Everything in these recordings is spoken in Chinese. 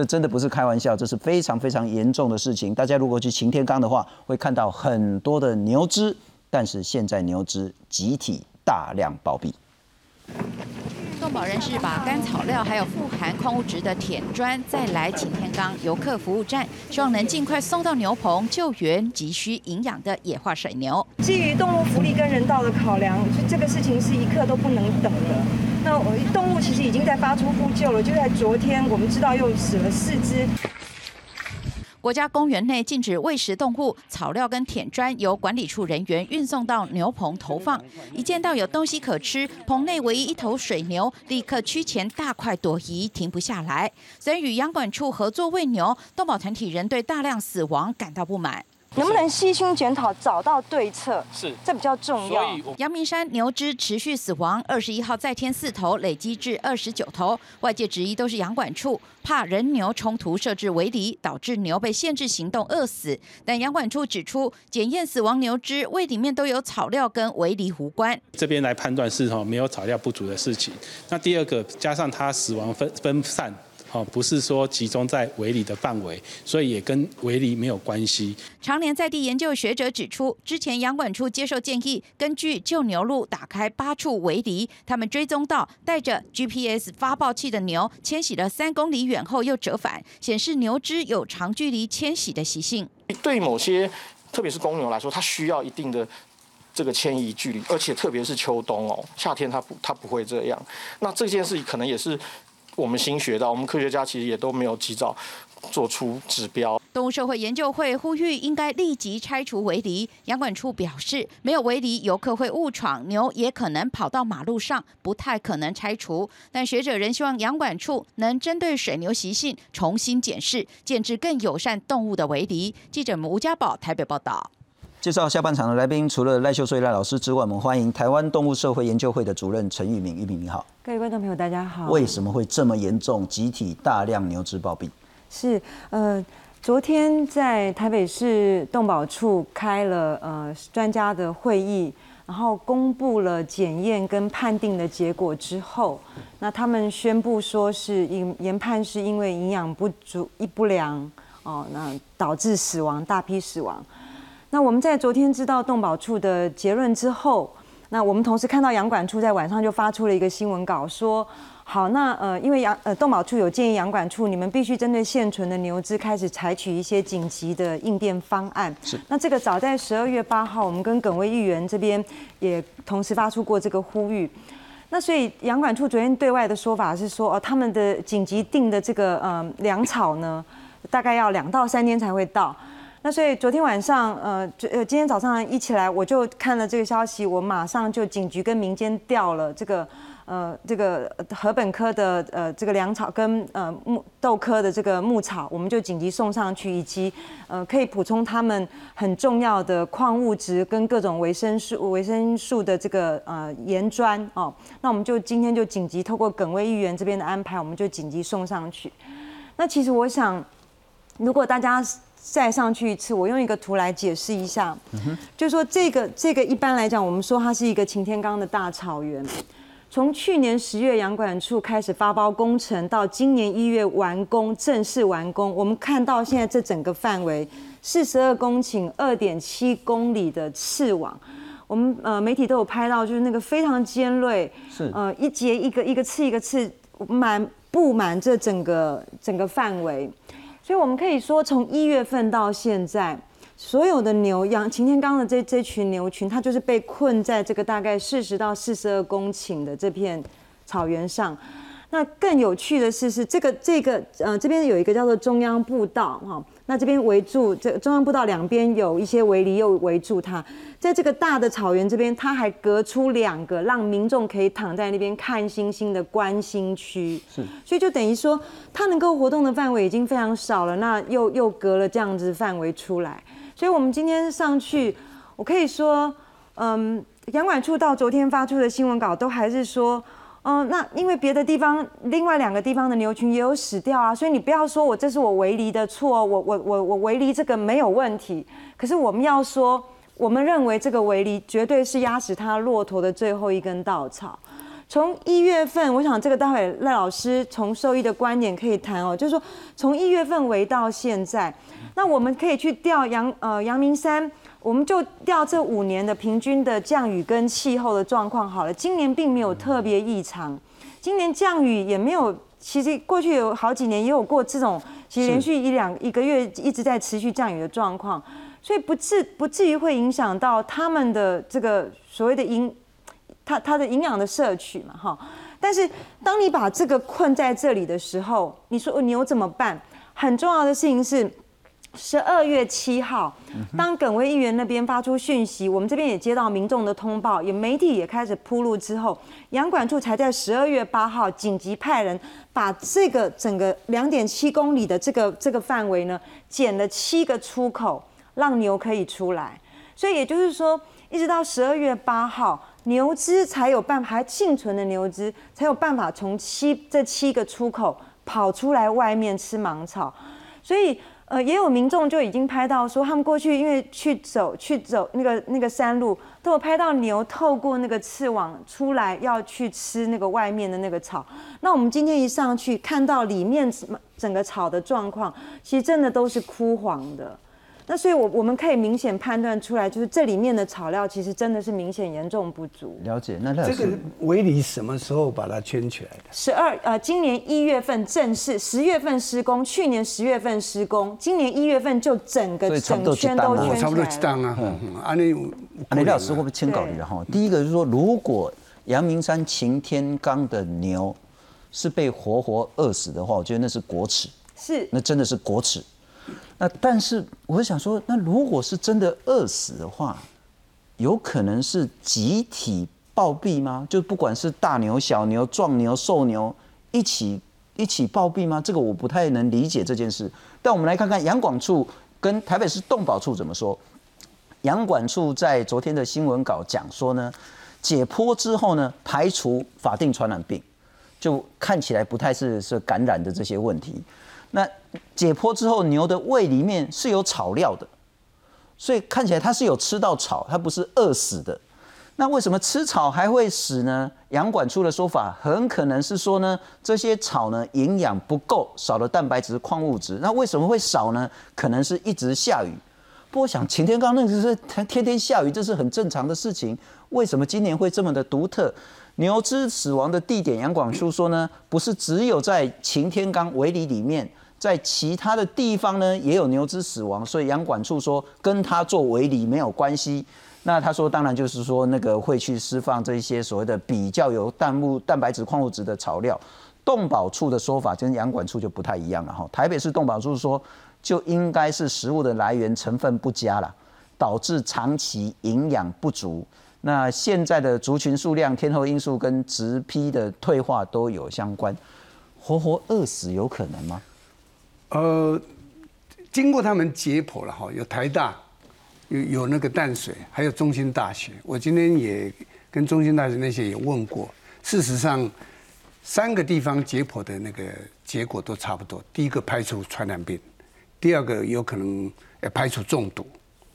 这真的不是开玩笑，这是非常非常严重的事情。大家如果去擎天岗的话，会看到很多的牛只，但是现在牛只集体大量暴毙。动保人士把干草料还有富含矿物质的铁砖再来擎天岗游客服务站，希望能尽快送到牛棚救援急需营养的野化水牛。基于动物福利跟人道的考量，这个事情是一刻都不能等的。那动物其实已经在发出呼救了，就在昨天，我们知道又死了四只。国家公园内禁止喂食动物，草料跟舔砖由管理处人员运送到牛棚投放。一见到有东西可吃，棚内唯一一头水牛立刻趋前大快朵颐，停不下来。虽然与养管处合作喂牛，动保团体仍对大量死亡感到不满。能不能悉心检讨，找到对策？是，这比较重要。阳明山牛只持续死亡，二十一号再添四头，累积至二十九头。外界质疑都是养管处怕人牛冲突设置围篱，导致牛被限制行动饿死。但养管处指出，检验死亡牛只胃里面都有草料，跟围篱无关。这边来判断是哈没有草料不足的事情。那第二个加上它死亡分分散。哦，不是说集中在围篱的范围，所以也跟围篱没有关系。常年在地研究学者指出，之前养管处接受建议，根据旧牛路打开八处围篱，他们追踪到带着 GPS 发报器的牛迁徙了三公里远后又折返，显示牛只有长距离迁徙的习性。对某些，特别是公牛来说，它需要一定的这个迁移距离，而且特别是秋冬哦，夏天它不它不会这样。那这件事可能也是。我们新学到，我们科学家其实也都没有及早做出指标。动物社会研究会呼吁应该立即拆除围篱。养管处表示，没有围篱，游客会误闯，牛也可能跑到马路上，不太可能拆除。但学者仍希望养管处能针对水牛习性重新检视，建制更友善动物的围篱。记者吴家宝台北报道。介绍下半场的来宾，除了赖秀穗赖老师之外，我们欢迎台湾动物社会研究会的主任陈玉明。玉明你好，各位观众朋友大家好。为什么会这么严重？集体大量牛只暴毙？是呃，昨天在台北市动保处开了呃专家的会议，然后公布了检验跟判定的结果之后，那他们宣布说是因研判是因为营养不足、一不良哦，那导致死亡，大批死亡。那我们在昨天知道动保处的结论之后，那我们同时看到养管处在晚上就发出了一个新闻稿，说好，那呃，因为养呃动保处有建议养管处，你们必须针对现存的牛只开始采取一些紧急的应变方案。是。那这个早在十二月八号，我们跟耿威议员这边也同时发出过这个呼吁。那所以养管处昨天对外的说法是说，哦，他们的紧急定的这个呃粮草呢，大概要两到三天才会到。那所以昨天晚上，呃，就呃，今天早上一起来，我就看了这个消息，我马上就警局跟民间调了这个，呃，这个禾本科的呃这个粮草跟呃木豆科的这个牧草，我们就紧急送上去，以及呃可以补充他们很重要的矿物质跟各种维生素维生素的这个呃盐砖哦。那我们就今天就紧急透过耿威议员这边的安排，我们就紧急送上去。那其实我想，如果大家。再上去一次，我用一个图来解释一下，就是说这个这个一般来讲，我们说它是一个擎天岗的大草原。从去年十月阳管处开始发包工程，到今年一月完工正式完工，我们看到现在这整个范围四十二公顷、二点七公里的刺网，我们呃媒体都有拍到，就是那个非常尖锐，是呃一节一个一个刺一个刺，满布满这整个整个范围。所以我们可以说，从一月份到现在，所有的牛羊擎天刚的这这群牛群，它就是被困在这个大概四十到四十二公顷的这片草原上。那更有趣的是，是这个这个呃，这边有一个叫做中央步道哈。那这边围住这中央步道两边有一些围篱，又围住它。在这个大的草原这边，它还隔出两个让民众可以躺在那边看星星的观星区。是，所以就等于说，它能够活动的范围已经非常少了。那又又隔了这样子范围出来。所以我们今天上去，我可以说，嗯，养管处到昨天发出的新闻稿都还是说。嗯，那因为别的地方另外两个地方的牛群也有死掉啊，所以你不要说我这是我围篱的错，我我我我围篱这个没有问题。可是我们要说，我们认为这个围篱绝对是压死他骆驼的最后一根稻草。从一月份，我想这个待会赖老师从兽医的观点可以谈哦，就是说从一月份围到现在，那我们可以去调阳呃阳明山，我们就调这五年的平均的降雨跟气候的状况好了。今年并没有特别异常，今年降雨也没有，其实过去有好几年也有过这种，其实连续一两一个月一直在持续降雨的状况，所以不至不至于会影响到他们的这个所谓的营。它它的营养的摄取嘛，哈，但是当你把这个困在这里的时候，你说牛怎么办？很重要的事情是，十二月七号，当耿威议员那边发出讯息，我们这边也接到民众的通报，也媒体也开始铺路之后，养管处才在十二月八号紧急派人把这个整个两点七公里的这个这个范围呢，剪了七个出口，让牛可以出来。所以也就是说，一直到十二月八号。牛只才有办法，还幸存的牛只才有办法从七这七个出口跑出来外面吃芒草，所以呃也有民众就已经拍到说，他们过去因为去走去走那个那个山路，都有拍到牛透过那个刺网出来要去吃那个外面的那个草。那我们今天一上去看到里面整个草的状况，其实真的都是枯黄的。那所以，我我们可以明显判断出来，就是这里面的草料其实真的是明显严重不足。了解，那这个围篱什么时候把它圈起来的？十二呃，今年一月份正式，十月份施工，去年十月份施工，今年一月份就整个整圈都圈起来差不多去当啊。安利安利老师会不会签稿的哈？第一个就是说，如果阳明山擎天岗的牛是被活活饿死的话，我觉得那是国耻，是，那真的是国耻。那但是我想说，那如果是真的饿死的话，有可能是集体暴毙吗？就不管是大牛、小牛、壮牛、瘦牛，一起一起暴毙吗？这个我不太能理解这件事。但我们来看看杨广处跟台北市动保处怎么说。杨管处在昨天的新闻稿讲说呢，解剖之后呢，排除法定传染病，就看起来不太是是感染的这些问题。那解剖之后，牛的胃里面是有草料的，所以看起来它是有吃到草，它不是饿死的。那为什么吃草还会死呢？杨管处的说法很可能是说呢，这些草呢营养不够，少了蛋白质、矿物质。那为什么会少呢？可能是一直下雨。不过想晴天刚那个是天天下雨，这是很正常的事情。为什么今年会这么的独特？牛只死亡的地点，杨广初说呢，不是只有在晴天岗围里里面。在其他的地方呢，也有牛只死亡，所以养管处说跟他做围篱没有关系。那他说，当然就是说那个会去释放这一些所谓的比较有蛋物、蛋白质、矿物质的草料。动保处的说法跟养管处就不太一样了哈。台北市动保处说，就应该是食物的来源成分不佳了，导致长期营养不足。那现在的族群数量、天候因素跟植批的退化都有相关，活活饿死有可能吗？呃，经过他们解剖了哈，有台大，有有那个淡水，还有中心大学。我今天也跟中心大学那些也问过，事实上三个地方解剖的那个结果都差不多。第一个排除传染病，第二个有可能要排除中毒，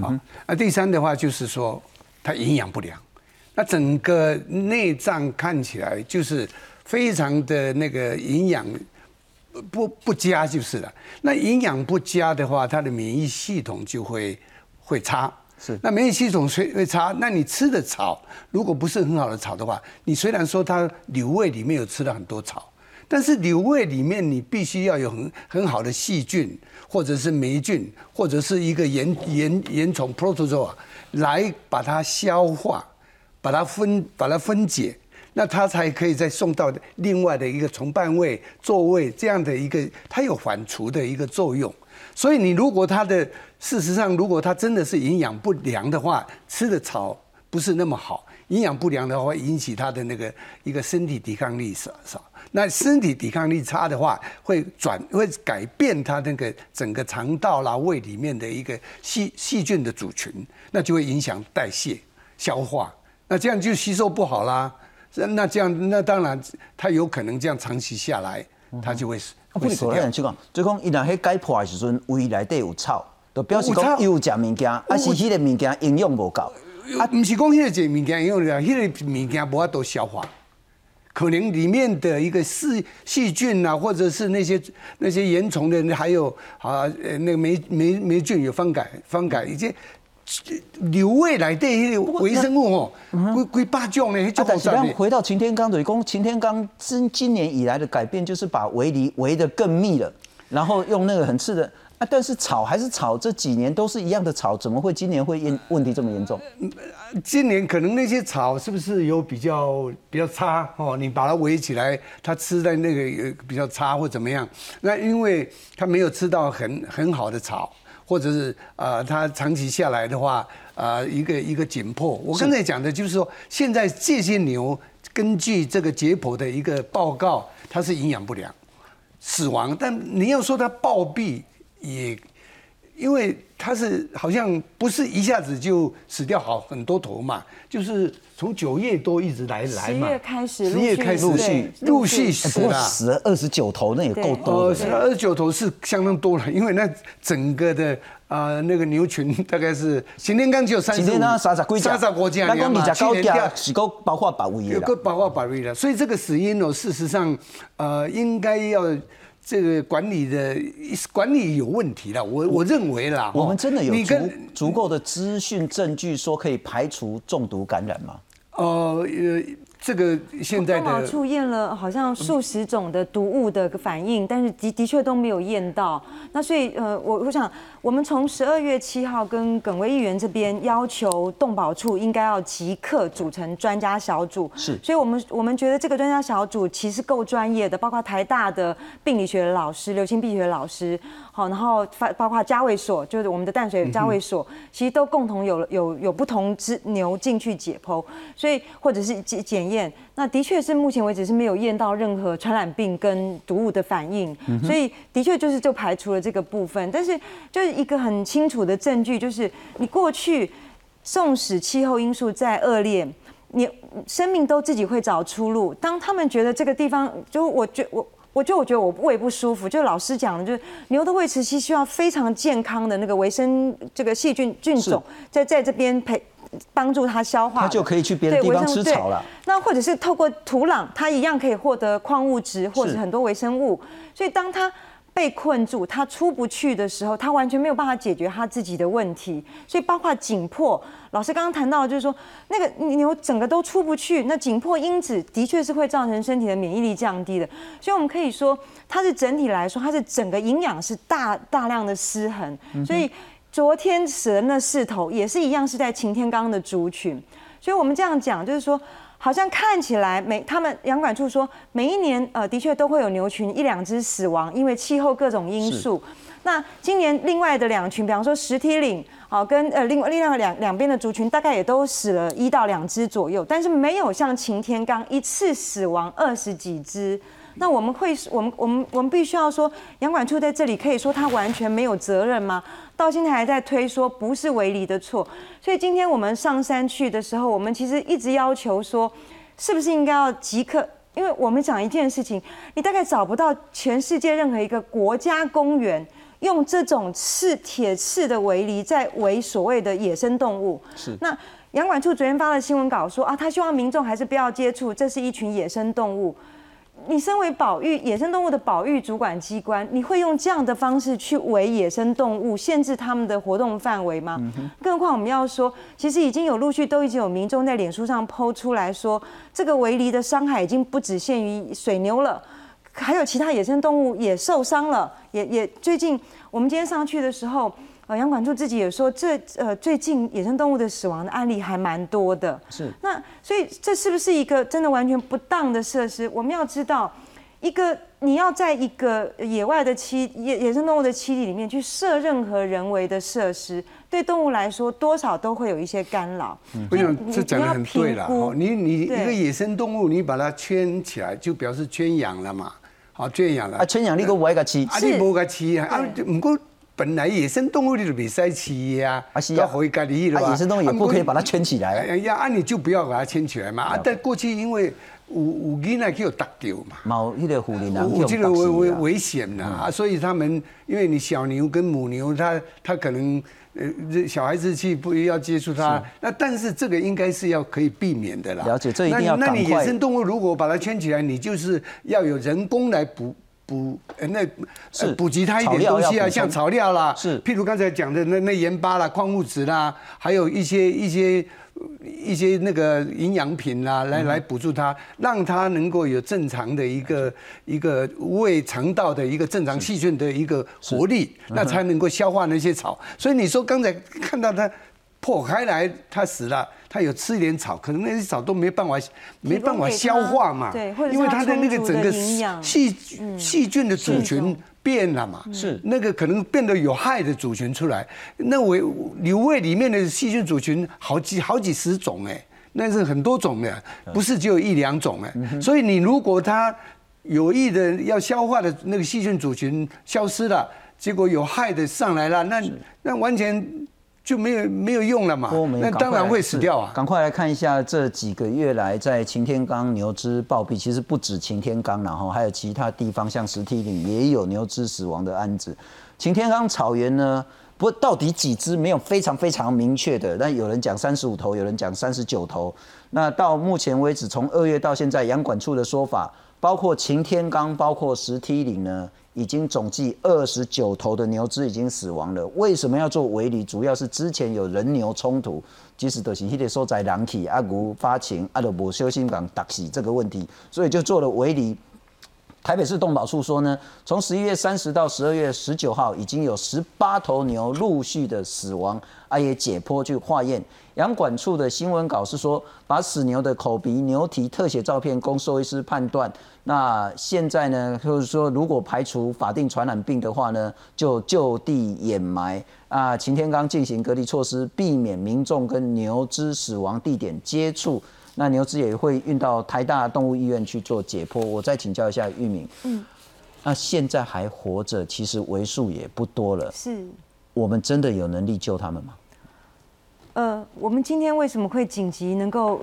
啊，那第三的话就是说它营养不良，那整个内脏看起来就是非常的那个营养。不不佳就是了。那营养不佳的话，它的免疫系统就会会差。是。那免疫系统会会差，那你吃的草如果不是很好的草的话，你虽然说它瘤胃里面有吃了很多草，但是瘤胃里面你必须要有很很好的细菌，或者是霉菌，或者是一个盐盐盐虫 protozoa 来把它消化，把它分把它分解。那它才可以再送到另外的一个重半位座位这样的一个，它有反刍的一个作用。所以你如果它的事实上，如果它真的是营养不良的话，吃的草不是那么好，营养不良的话会引起它的那个一个身体抵抗力少少。那身体抵抗力差的话，会转会改变它那个整个肠道啦、胃里面的一个细细菌的组群，那就会影响代谢、消化，那这样就吸收不好啦。那这样，那当然，他有可能这样长期下来，他就会死。不是，我跟你讲，就讲伊若迄解剖的时阵，胃内底有草，就表示讲有食物件，啊是迄个物件营养无够。啊，不是讲迄个食物件营养了，迄个物件无法度消化。可能里面的一个细细菌啊，或者是那些那些原虫的，还有啊呃那个霉霉霉菌有方改方改一些。流胃来的迄个微生物哦，规规百种呢，就啊，但是回到擎天岗的讲，擎天岗今今年以来的改变就是把围篱围得更密了，然后用那个很刺的啊，但是草还是草，这几年都是一样的草，怎么会今年会严问题这么严重？今年可能那些草是不是有比较比较差哦？你把它围起来，它吃在那个比较差或怎么样？那因为它没有吃到很很好的草。或者是呃，它长期下来的话，呃，一个一个紧迫。我刚才讲的就是说，现在这些牛根据这个解剖的一个报告，它是营养不良，死亡。但你要说它暴毙，也因为它是好像不是一下子就死掉好很多头嘛，就是从九月多一直来来嘛，十月开始，十月开始陆续陆续死了，死了二十九头，那也够多。死了二十九头是相当多了，因为那整个的啊那个牛群大概是擎天刚只有三十，擎天岗三十几三十国家，那讲二十九家是够包括百位的，有个包括百位的，所以这个死因哦，事实上呃应该要。这个管理的管理有问题了，我我认为啦，我们真的有足足够的资讯证据说可以排除中毒感染吗？呃呃。这个现在的处验了好像数十种的毒物的反应，但是的的确都没有验到。那所以呃，我我想我们从十二月七号跟耿威议员这边要求动保处应该要即刻组成专家小组。是，所以我们我们觉得这个专家小组其实够专业的，包括台大的病理学的老师、流行病学老师，好，然后发包括家卫所，就是我们的淡水家卫所，其实都共同有有有不同之牛进去解剖，所以或者是检检验。那的确是目前为止是没有验到任何传染病跟毒物的反应，所以的确就是就排除了这个部分。但是就是一个很清楚的证据，就是你过去纵使气候因素再恶劣，你生命都自己会找出路。当他们觉得这个地方，就我觉我我就我觉得我胃不舒服，就老师讲的，就是牛的胃池期需要非常健康的那个维生这个细菌菌种在在这边陪。帮助它消化，它就可以去别的地方吃草了。那或者是透过土壤，它一样可以获得矿物质或者很多微生物。所以当它被困住，它出不去的时候，它完全没有办法解决它自己的问题。所以包括紧迫，老师刚刚谈到就是说，那个牛整个都出不去，那紧迫因子的确是会造成身体的免疫力降低的。所以我们可以说，它是整体来说，它是整个营养是大大量的失衡。所以。昨天死的那四头也是一样，是在擎天岗的族群，所以我们这样讲，就是说，好像看起来每他们养管处说，每一年呃的确都会有牛群一两只死亡，因为气候各种因素。那今年另外的两群，比方说石梯岭，好跟呃另外另外两两边的族群，大概也都死了一到两只左右，但是没有像擎天岗一次死亡二十几只。那我们会，我们我们我们必须要说，杨管处在这里可以说他完全没有责任吗？到现在还在推说不是维离的错。所以今天我们上山去的时候，我们其实一直要求说，是不是应该要即刻？因为我们讲一件事情，你大概找不到全世界任何一个国家公园用这种刺铁刺的围篱在围所谓的野生动物。是。那杨管处昨天发了新闻稿说啊，他希望民众还是不要接触，这是一群野生动物。你身为保育野生动物的保育主管机关，你会用这样的方式去围野生动物，限制他们的活动范围吗？更何况我们要说，其实已经有陆续都已经有民众在脸书上抛出来说，这个围篱的伤害已经不只限于水牛了，还有其他野生动物也受伤了，也也最近我们今天上去的时候。呃，杨管处自己也说，这呃最近野生动物的死亡的案例还蛮多的。是。那所以这是不是一个真的完全不当的设施？我们要知道，一个你要在一个野外的栖野野生动物的栖地里面去设任何人为的设施，对动物来说多少都会有一些干扰。不用，这讲的很对了。你你一个野生动物，你把它圈起来，就表示圈养了嘛。好，圈养了。啊，圈养你个外个饲。啊，你无个饲啊，啊，唔过。本来野生动物你就别塞起呀，要回家里了吧？野生动物也不可以把它圈起来。呀，啊，你就不要把它圈起来嘛。啊，但过去因为有有囡仔去有打掉嘛。毛迄个护林人我这个危危危危险呐、啊，所以他们因为你小牛跟母牛，它它可能呃这小孩子去不要接触它，那但是这个应该是要可以避免的啦。了解这一定要那你那你野生动物如果把它圈起来，你就是要有人工来捕。补呃那是呃补给它一点东西啊，像草料啦，是。譬如刚才讲的那那盐巴啦、矿物质啦，还有一些一些一些那个营养品啦，来来补助它，让它能够有正常的一个一个胃肠道的一个正常细菌的一个活力，那才能够消化那些草。所以你说刚才看到它破开来，它死了。它有吃一点草，可能那些草都没办法没办法消化嘛，对，或者因为它的那个整个细细菌的组群变了嘛，是那个可能变得有害的组群出来。那我瘤胃里面的细菌组群好几好几十种哎，那是很多种的，不是只有一两种哎。所以你如果它有益的要消化的那个细菌组群消失了，结果有害的上来了，那那完全。就没有没有用了嘛，那当然会死掉啊！赶快来看一下这几个月来在擎天岗牛只暴毙，其实不止擎天岗，然后还有其他地方，像石梯岭也有牛只死亡的案子。擎天岗草原呢，不到底几只没有非常非常明确的，但有人讲三十五头，有人讲三十九头。那到目前为止，从二月到现在，养管处的说法，包括擎天刚，包括石梯岭呢。已经总计二十九头的牛只已经死亡了。为什么要做围篱？主要是之前有人牛冲突，即使都是迄个所在人体阿牛发情，阿都无小心讲打死这个问题，所以就做了围篱。台北市动保处说呢，从十一月三十到十二月十九号，已经有十八头牛陆续的死亡，啊也解剖去化验。养管处的新闻稿是说，把死牛的口鼻、牛蹄特写照片供兽医师判断。那现在呢，就是说，如果排除法定传染病的话呢，就就地掩埋啊。擎天刚进行隔离措施，避免民众跟牛只死亡地点接触。那牛只也会运到台大动物医院去做解剖。我再请教一下玉敏，嗯，那现在还活着，其实为数也不多了。是，我们真的有能力救他们吗？呃，我们今天为什么会紧急能够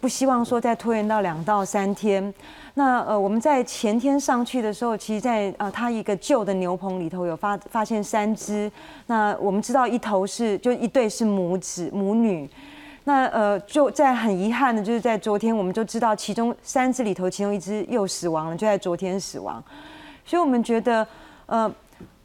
不希望说再拖延到两到三天？那呃，我们在前天上去的时候，其实，在呃，它一个旧的牛棚里头有发发现三只。那我们知道一头是就一对是母子母女。那呃，就在很遗憾的，就是在昨天我们就知道其中三只里头，其中一只又死亡了，就在昨天死亡。所以我们觉得呃。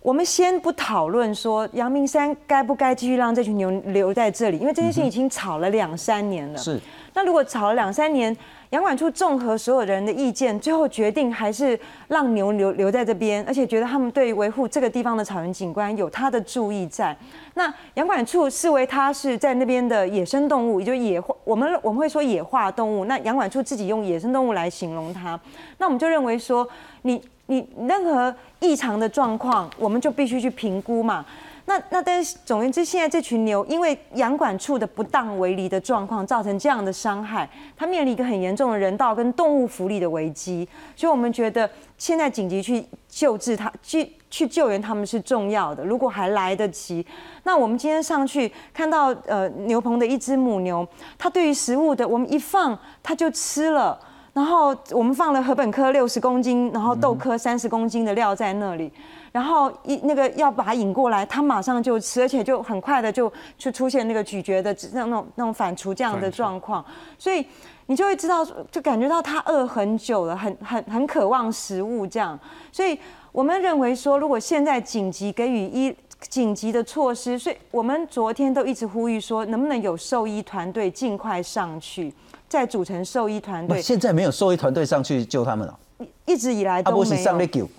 我们先不讨论说阳明山该不该继续让这群牛留在这里，因为这件事情已经吵了两三年了。是。那如果吵了两三年，养管处综合所有人的意见，最后决定还是让牛留留在这边，而且觉得他们对维护这个地方的草原景观有他的注意在。那养管处视为它是在那边的野生动物，也就野化，我们我们会说野化动物。那养管处自己用野生动物来形容它，那我们就认为说你。你任何异常的状况，我们就必须去评估嘛。那那但是总言之，现在这群牛因为养管处的不当围篱的状况，造成这样的伤害，它面临一个很严重的人道跟动物福利的危机。所以我们觉得现在紧急去救治它，去去救援他们是重要的。如果还来得及，那我们今天上去看到呃牛棚的一只母牛，它对于食物的我们一放它就吃了。然后我们放了禾本科六十公斤，然后豆科三十公斤的料在那里，然后一那个要把它引过来，它马上就吃，而且就很快的就就出现那个咀嚼的那种那种反刍这样的状况，所以你就会知道，就感觉到它饿很久了，很很很渴望食物这样，所以我们认为说，如果现在紧急给予一紧急的措施，所以我们昨天都一直呼吁说，能不能有兽医团队尽快上去。再组成兽医团队，现在没有兽医团队上去救他们了。一直以来都没有。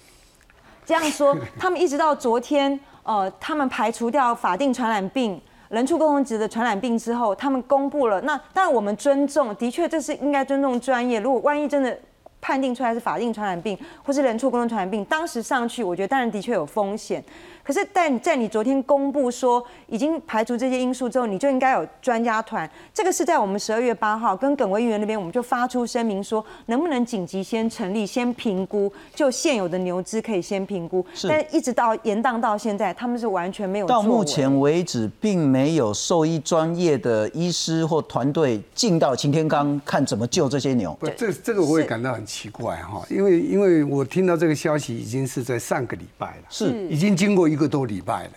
这样说，他们一直到昨天，呃，他们排除掉法定传染病、人畜共同值的传染病之后，他们公布了。那当然我们尊重，的确这是应该尊重专业。如果万一真的判定出来是法定传染病或是人畜共同传染病，当时上去，我觉得当然的确有风险。可是，但在你昨天公布说已经排除这些因素之后，你就应该有专家团。这个是在我们十二月八号跟耿威议员那边，我们就发出声明说，能不能紧急先成立，先评估，就现有的牛只可以先评估。但一直到延宕到现在，他们是完全没有到目前为止，并没有兽医专业的医师或团队进到擎天岗看怎么救这些牛。不，这这个我也感到很奇怪哈，因为因为我听到这个消息已经是在上个礼拜了，是已经经过一个多礼拜了。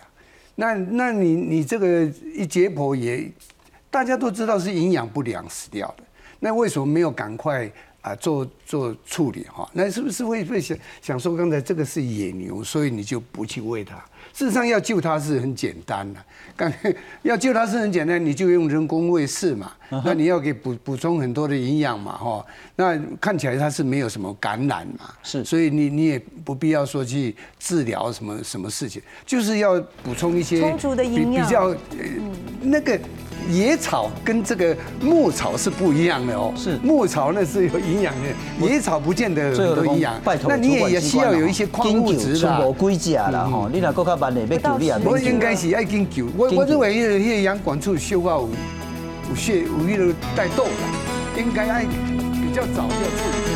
那那你你这个一解剖也，大家都知道是营养不良死掉的，那为什么没有赶快啊做做处理哈？那是不是会会想想说刚才这个是野牛，所以你就不去喂它？事实上要救它是很简单的，刚要救它是很简单，你就用人工喂饲嘛，那你要给补补充很多的营养嘛哈。那看起来它是没有什么感染嘛，是。所以你你也不必要说去治疗什么什么事情，就是要补充一些充足的比营养。比较呃那个野草跟这个牧草是不一样的哦，是。牧草那是有营养的，野草不见得很多营养。拜，托那你也也需要有一些矿物质的啊。无几只啦吼，你若搁较慢的要救你啊。我应该是爱研究，我我认为迄个迄个养管处修到有有血有迄个带痘的，应该爱比较早就要处理。